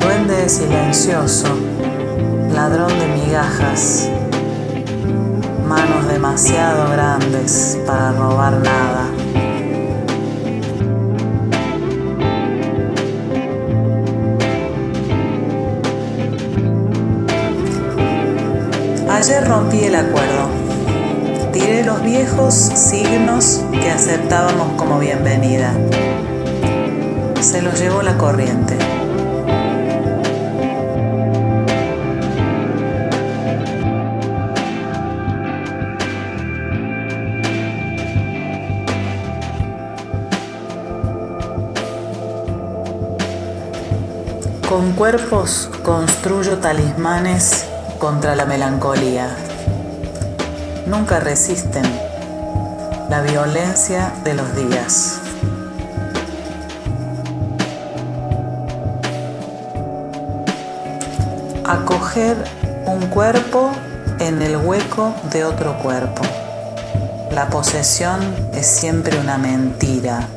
Duende silencioso, ladrón de migajas, manos demasiado grandes para robar nada. Ayer rompí el acuerdo. Tiré los viejos signos que aceptábamos como bienvenida. Se los llevó la corriente. Con cuerpos construyo talismanes contra la melancolía. Nunca resisten la violencia de los días. Acoger un cuerpo en el hueco de otro cuerpo. La posesión es siempre una mentira.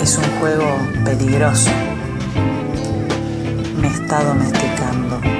Es un juego peligroso. Me está domesticando.